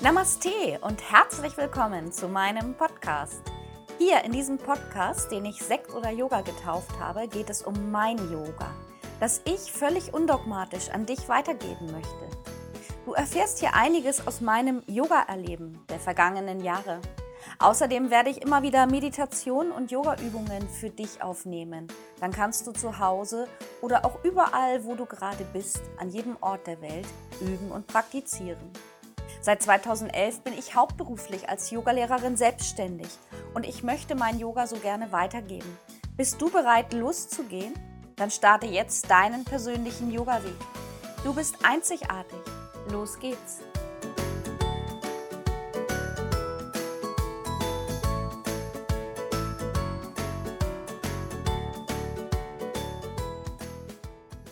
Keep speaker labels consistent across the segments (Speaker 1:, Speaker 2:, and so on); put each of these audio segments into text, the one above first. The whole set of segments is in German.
Speaker 1: Namaste und herzlich willkommen zu meinem Podcast. Hier in diesem Podcast, den ich Sekt oder Yoga getauft habe, geht es um mein Yoga, das ich völlig undogmatisch an dich weitergeben möchte. Du erfährst hier einiges aus meinem Yoga-Erleben der vergangenen Jahre. Außerdem werde ich immer wieder Meditation und Yoga-Übungen für dich aufnehmen. Dann kannst du zu Hause oder auch überall, wo du gerade bist, an jedem Ort der Welt üben und praktizieren. Seit 2011 bin ich hauptberuflich als Yogalehrerin selbstständig und ich möchte mein Yoga so gerne weitergeben. Bist du bereit, loszugehen? Dann starte jetzt deinen persönlichen Yoga-Weg. Du bist einzigartig. Los geht's!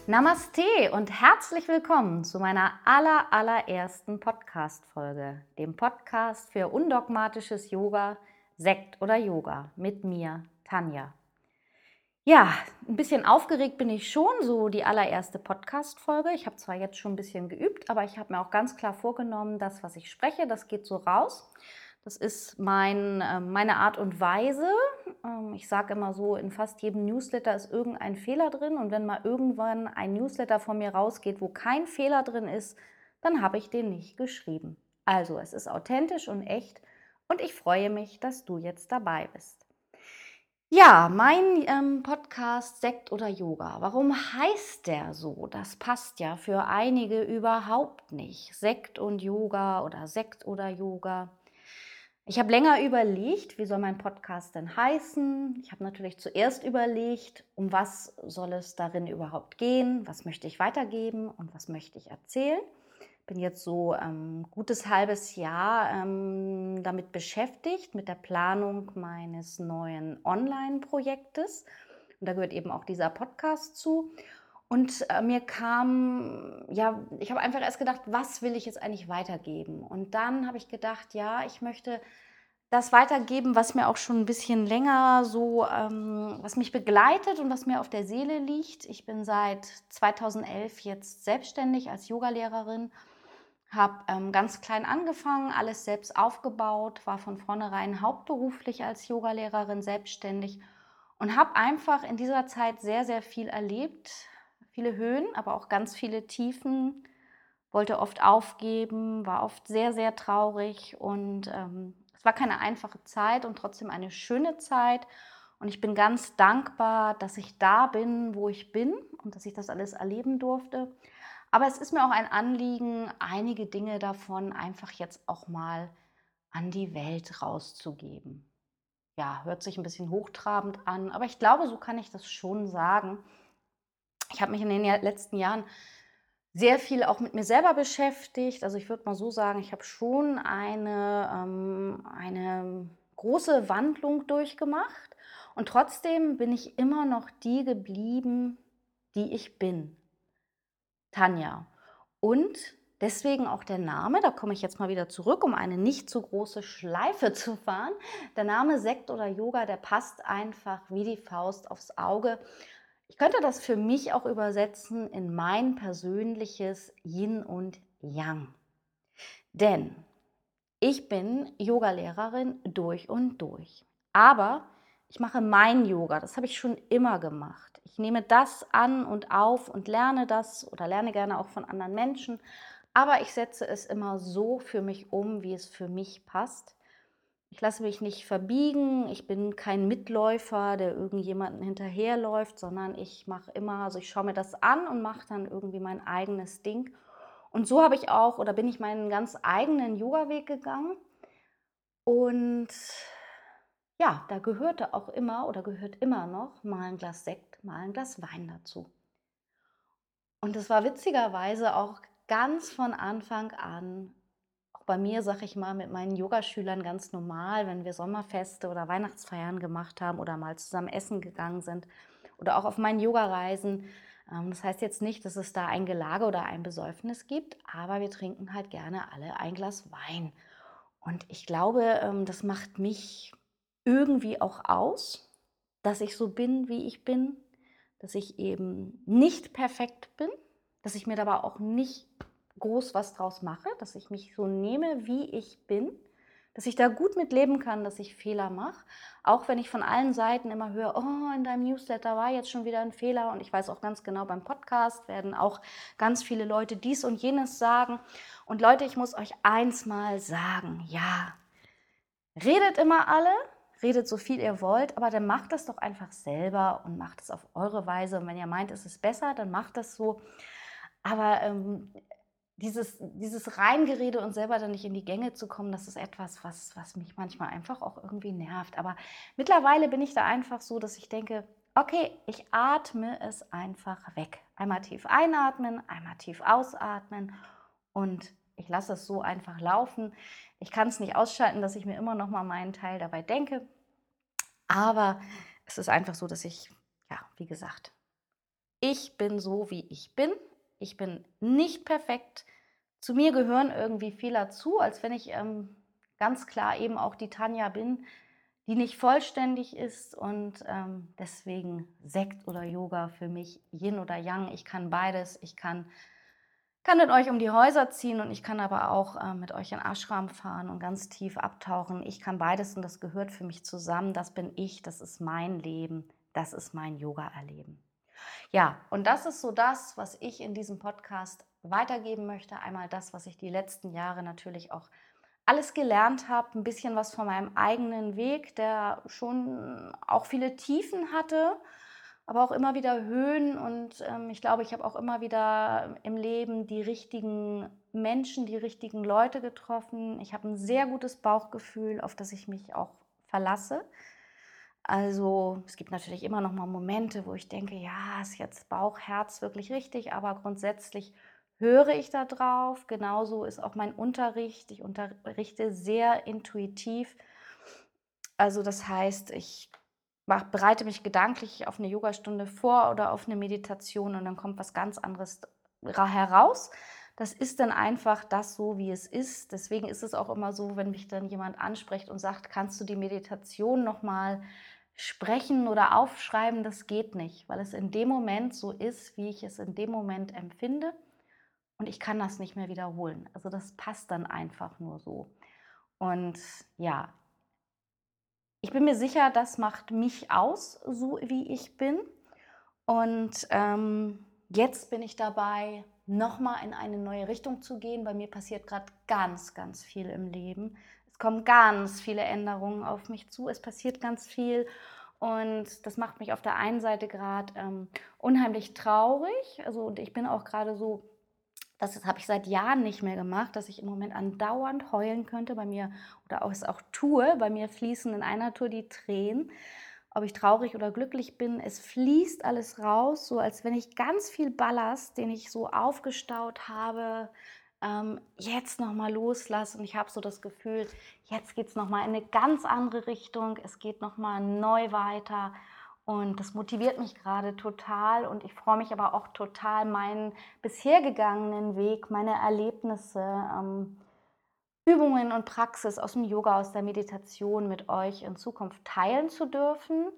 Speaker 1: Namaste und herzlich willkommen zu meiner aller, allerersten Podcast-Folge, dem Podcast für undogmatisches Yoga, Sekt oder Yoga mit mir, Tanja. Ja, ein bisschen aufgeregt bin ich schon, so die allererste Podcast-Folge. Ich habe zwar jetzt schon ein bisschen geübt, aber ich habe mir auch ganz klar vorgenommen, das, was ich spreche, das geht so raus. Das ist mein, ähm, meine Art und Weise. Ähm, ich sage immer so, in fast jedem Newsletter ist irgendein Fehler drin. Und wenn mal irgendwann ein Newsletter von mir rausgeht, wo kein Fehler drin ist, dann habe ich den nicht geschrieben. Also es ist authentisch und echt. Und ich freue mich, dass du jetzt dabei bist. Ja, mein ähm, Podcast Sekt oder Yoga. Warum heißt der so? Das passt ja für einige überhaupt nicht. Sekt und Yoga oder Sekt oder Yoga. Ich habe länger überlegt, wie soll mein Podcast denn heißen. Ich habe natürlich zuerst überlegt, um was soll es darin überhaupt gehen, was möchte ich weitergeben und was möchte ich erzählen. Bin jetzt so ein ähm, gutes halbes Jahr ähm, damit beschäftigt, mit der Planung meines neuen Online-Projektes. Und da gehört eben auch dieser Podcast zu. Und äh, mir kam, ja, ich habe einfach erst gedacht, was will ich jetzt eigentlich weitergeben? Und dann habe ich gedacht, ja, ich möchte das weitergeben, was mir auch schon ein bisschen länger so, ähm, was mich begleitet und was mir auf der Seele liegt. Ich bin seit 2011 jetzt selbstständig als Yogalehrerin, habe ähm, ganz klein angefangen, alles selbst aufgebaut, war von vornherein hauptberuflich als Yogalehrerin selbstständig und habe einfach in dieser Zeit sehr, sehr viel erlebt, viele Höhen, aber auch ganz viele Tiefen, wollte oft aufgeben, war oft sehr, sehr traurig und ähm, es war keine einfache Zeit und trotzdem eine schöne Zeit. Und ich bin ganz dankbar, dass ich da bin, wo ich bin und dass ich das alles erleben durfte. Aber es ist mir auch ein Anliegen, einige Dinge davon einfach jetzt auch mal an die Welt rauszugeben. Ja, hört sich ein bisschen hochtrabend an, aber ich glaube, so kann ich das schon sagen ich habe mich in den letzten Jahren sehr viel auch mit mir selber beschäftigt. Also ich würde mal so sagen, ich habe schon eine, ähm, eine große Wandlung durchgemacht und trotzdem bin ich immer noch die geblieben, die ich bin. Tanja. Und deswegen auch der Name, da komme ich jetzt mal wieder zurück, um eine nicht zu große Schleife zu fahren. Der Name Sekt oder Yoga, der passt einfach wie die Faust aufs Auge. Ich könnte das für mich auch übersetzen in mein persönliches Yin und Yang. Denn ich bin Yogalehrerin durch und durch. Aber ich mache mein Yoga, das habe ich schon immer gemacht. Ich nehme das an und auf und lerne das oder lerne gerne auch von anderen Menschen. Aber ich setze es immer so für mich um, wie es für mich passt. Ich lasse mich nicht verbiegen, ich bin kein Mitläufer, der irgendjemanden hinterherläuft, sondern ich mache immer, also ich schaue mir das an und mache dann irgendwie mein eigenes Ding. Und so habe ich auch oder bin ich meinen ganz eigenen Yoga-Weg gegangen. Und ja, da gehörte auch immer oder gehört immer noch mal ein Glas Sekt, mal ein Glas Wein dazu. Und es war witzigerweise auch ganz von Anfang an bei mir, sag ich mal, mit meinen Yogaschülern ganz normal, wenn wir Sommerfeste oder Weihnachtsfeiern gemacht haben oder mal zusammen essen gegangen sind oder auch auf meinen Yogareisen. Ähm, das heißt jetzt nicht, dass es da ein Gelage oder ein Besäufnis gibt, aber wir trinken halt gerne alle ein Glas Wein. Und ich glaube, ähm, das macht mich irgendwie auch aus, dass ich so bin, wie ich bin, dass ich eben nicht perfekt bin, dass ich mir dabei auch nicht groß was draus mache, dass ich mich so nehme, wie ich bin, dass ich da gut mit leben kann, dass ich Fehler mache. Auch wenn ich von allen Seiten immer höre, oh, in deinem Newsletter war jetzt schon wieder ein Fehler. Und ich weiß auch ganz genau, beim Podcast werden auch ganz viele Leute dies und jenes sagen. Und Leute, ich muss euch eins mal sagen, ja, redet immer alle, redet so viel ihr wollt, aber dann macht das doch einfach selber und macht es auf eure Weise. Und wenn ihr meint, es ist besser, dann macht das so. Aber ähm, dieses, dieses Reingerede und selber dann nicht in die Gänge zu kommen, das ist etwas, was, was mich manchmal einfach auch irgendwie nervt. Aber mittlerweile bin ich da einfach so, dass ich denke, okay, ich atme es einfach weg. Einmal tief einatmen, einmal tief ausatmen und ich lasse es so einfach laufen. Ich kann es nicht ausschalten, dass ich mir immer noch mal meinen Teil dabei denke. Aber es ist einfach so, dass ich, ja, wie gesagt, ich bin so, wie ich bin ich bin nicht perfekt. Zu mir gehören irgendwie Fehler zu, als wenn ich ähm, ganz klar eben auch die Tanja bin, die nicht vollständig ist und ähm, deswegen Sekt oder Yoga für mich Yin oder Yang. Ich kann beides. Ich kann, kann mit euch um die Häuser ziehen und ich kann aber auch äh, mit euch in Ashram fahren und ganz tief abtauchen. Ich kann beides und das gehört für mich zusammen. Das bin ich, das ist mein Leben, das ist mein Yoga-Erleben. Ja, und das ist so das, was ich in diesem Podcast weitergeben möchte. Einmal das, was ich die letzten Jahre natürlich auch alles gelernt habe, ein bisschen was von meinem eigenen Weg, der schon auch viele Tiefen hatte, aber auch immer wieder Höhen. Und ähm, ich glaube, ich habe auch immer wieder im Leben die richtigen Menschen, die richtigen Leute getroffen. Ich habe ein sehr gutes Bauchgefühl, auf das ich mich auch verlasse. Also es gibt natürlich immer noch mal Momente, wo ich denke, ja, ist jetzt Bauch, Herz wirklich richtig, aber grundsätzlich höre ich da drauf. Genauso ist auch mein Unterricht. Ich unterrichte sehr intuitiv. Also das heißt, ich mach, bereite mich gedanklich auf eine Yogastunde vor oder auf eine Meditation und dann kommt was ganz anderes heraus. Das ist dann einfach das so, wie es ist. Deswegen ist es auch immer so, wenn mich dann jemand anspricht und sagt, kannst du die Meditation noch mal sprechen oder aufschreiben, das geht nicht, weil es in dem Moment so ist, wie ich es in dem Moment empfinde und ich kann das nicht mehr wiederholen. Also das passt dann einfach nur so. Und ja, ich bin mir sicher, das macht mich aus, so wie ich bin. Und ähm, jetzt bin ich dabei, nochmal in eine neue Richtung zu gehen. Bei mir passiert gerade ganz, ganz viel im Leben. Es kommen ganz viele Änderungen auf mich zu. Es passiert ganz viel. Und das macht mich auf der einen Seite gerade ähm, unheimlich traurig. Also, und ich bin auch gerade so, das habe ich seit Jahren nicht mehr gemacht, dass ich im Moment andauernd heulen könnte bei mir oder auch es auch tue. Bei mir fließen in einer Tour die Tränen. Ob ich traurig oder glücklich bin, es fließt alles raus, so als wenn ich ganz viel Ballast, den ich so aufgestaut habe, ähm, jetzt nochmal loslasse. Und ich habe so das Gefühl, jetzt geht es nochmal in eine ganz andere Richtung. Es geht nochmal neu weiter. Und das motiviert mich gerade total. Und ich freue mich aber auch total, meinen bisher gegangenen Weg, meine Erlebnisse, ähm, Übungen und Praxis aus dem Yoga, aus der Meditation mit euch in Zukunft teilen zu dürfen.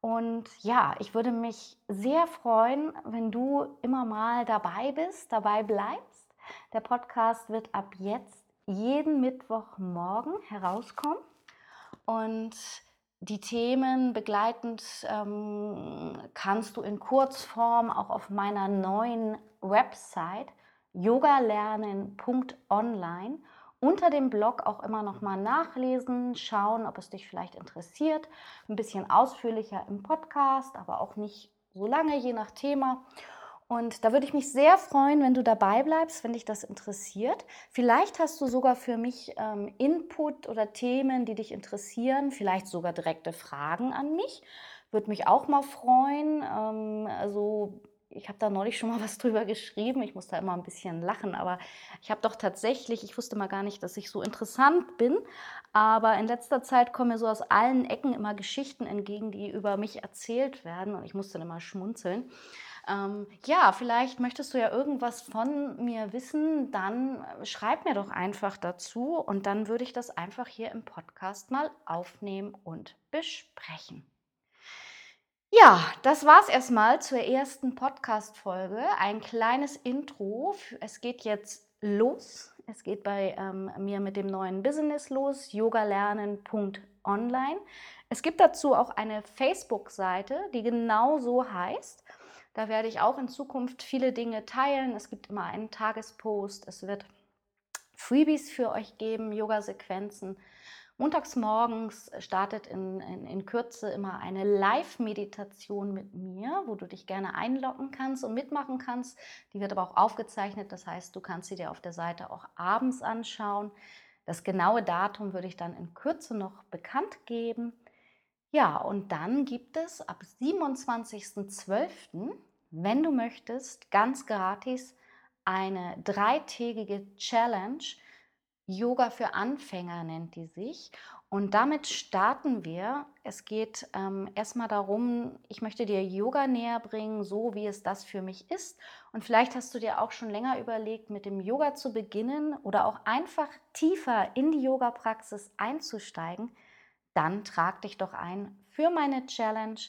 Speaker 1: Und ja, ich würde mich sehr freuen, wenn du immer mal dabei bist, dabei bleibst der Podcast wird ab jetzt jeden Mittwochmorgen herauskommen und die Themen begleitend ähm, kannst du in Kurzform auch auf meiner neuen Website yogalernen.online unter dem Blog auch immer noch mal nachlesen, schauen, ob es dich vielleicht interessiert. Ein bisschen ausführlicher im Podcast, aber auch nicht so lange, je nach Thema. Und da würde ich mich sehr freuen, wenn du dabei bleibst, wenn dich das interessiert. Vielleicht hast du sogar für mich ähm, Input oder Themen, die dich interessieren, vielleicht sogar direkte Fragen an mich. Würde mich auch mal freuen. Ähm, also ich habe da neulich schon mal was drüber geschrieben. Ich muss da immer ein bisschen lachen, aber ich habe doch tatsächlich, ich wusste mal gar nicht, dass ich so interessant bin. Aber in letzter Zeit kommen mir so aus allen Ecken immer Geschichten entgegen, die über mich erzählt werden. Und ich musste dann immer schmunzeln. Ähm, ja, vielleicht möchtest du ja irgendwas von mir wissen, dann äh, schreib mir doch einfach dazu und dann würde ich das einfach hier im Podcast mal aufnehmen und besprechen. Ja, das war's erstmal zur ersten Podcast-Folge. Ein kleines Intro. Es geht jetzt los. Es geht bei ähm, mir mit dem neuen Business los, yogalernen.online. Es gibt dazu auch eine Facebook-Seite, die genau so heißt. Da werde ich auch in Zukunft viele Dinge teilen. Es gibt immer einen Tagespost. Es wird Freebies für euch geben, Yoga-Sequenzen. Montags morgens startet in, in, in Kürze immer eine Live-Meditation mit mir, wo du dich gerne einloggen kannst und mitmachen kannst. Die wird aber auch aufgezeichnet, das heißt, du kannst sie dir auf der Seite auch abends anschauen. Das genaue Datum würde ich dann in Kürze noch bekannt geben. Ja, und dann gibt es ab 27.12., wenn du möchtest, ganz gratis eine dreitägige Challenge. Yoga für Anfänger nennt die sich. Und damit starten wir. Es geht ähm, erstmal darum, ich möchte dir Yoga näher bringen, so wie es das für mich ist. Und vielleicht hast du dir auch schon länger überlegt, mit dem Yoga zu beginnen oder auch einfach tiefer in die Yoga-Praxis einzusteigen dann trag dich doch ein für meine Challenge.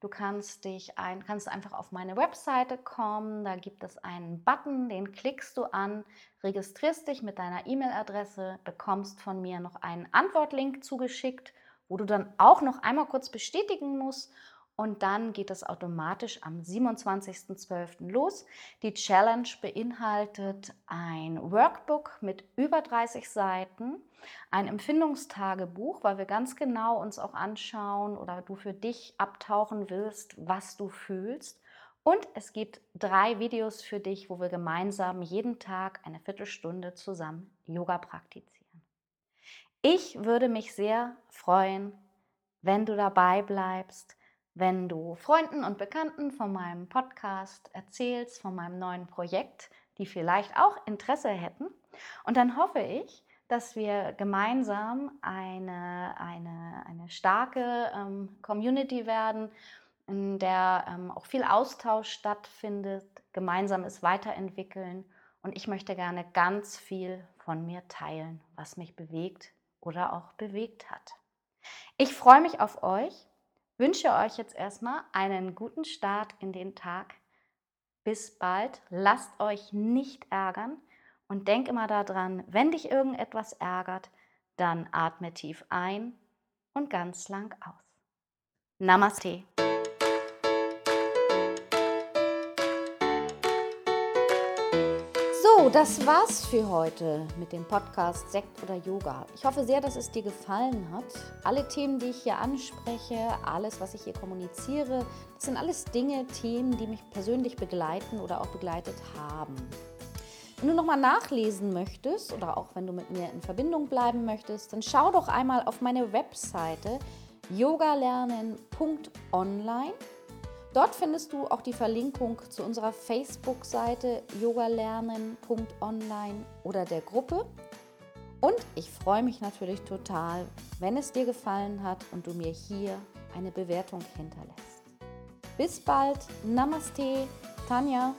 Speaker 1: Du kannst dich ein, kannst einfach auf meine Webseite kommen. Da gibt es einen Button, den klickst du an, registrierst dich mit deiner E-Mail-Adresse, bekommst von mir noch einen Antwortlink zugeschickt, wo du dann auch noch einmal kurz bestätigen musst und dann geht es automatisch am 27.12. los. Die Challenge beinhaltet ein Workbook mit über 30 Seiten, ein Empfindungstagebuch, weil wir ganz genau uns auch anschauen oder du für dich abtauchen willst, was du fühlst. Und es gibt drei Videos für dich, wo wir gemeinsam jeden Tag eine Viertelstunde zusammen Yoga praktizieren. Ich würde mich sehr freuen, wenn du dabei bleibst wenn du Freunden und Bekannten von meinem Podcast erzählst, von meinem neuen Projekt, die vielleicht auch Interesse hätten. Und dann hoffe ich, dass wir gemeinsam eine, eine, eine starke ähm, Community werden, in der ähm, auch viel Austausch stattfindet, gemeinsam es weiterentwickeln. Und ich möchte gerne ganz viel von mir teilen, was mich bewegt oder auch bewegt hat. Ich freue mich auf euch wünsche euch jetzt erstmal einen guten Start in den Tag. Bis bald. Lasst euch nicht ärgern und denk immer daran, wenn dich irgendetwas ärgert, dann atme tief ein und ganz lang aus. Namaste. Das war's für heute mit dem Podcast Sekt oder Yoga. Ich hoffe sehr, dass es dir gefallen hat. Alle Themen, die ich hier anspreche, alles, was ich hier kommuniziere, das sind alles Dinge, Themen, die mich persönlich begleiten oder auch begleitet haben. Wenn du nochmal nachlesen möchtest oder auch wenn du mit mir in Verbindung bleiben möchtest, dann schau doch einmal auf meine Webseite yogalernen.online Dort findest du auch die Verlinkung zu unserer Facebook-Seite yogalernen.online oder der Gruppe. Und ich freue mich natürlich total, wenn es dir gefallen hat und du mir hier eine Bewertung hinterlässt. Bis bald, Namaste, Tanja.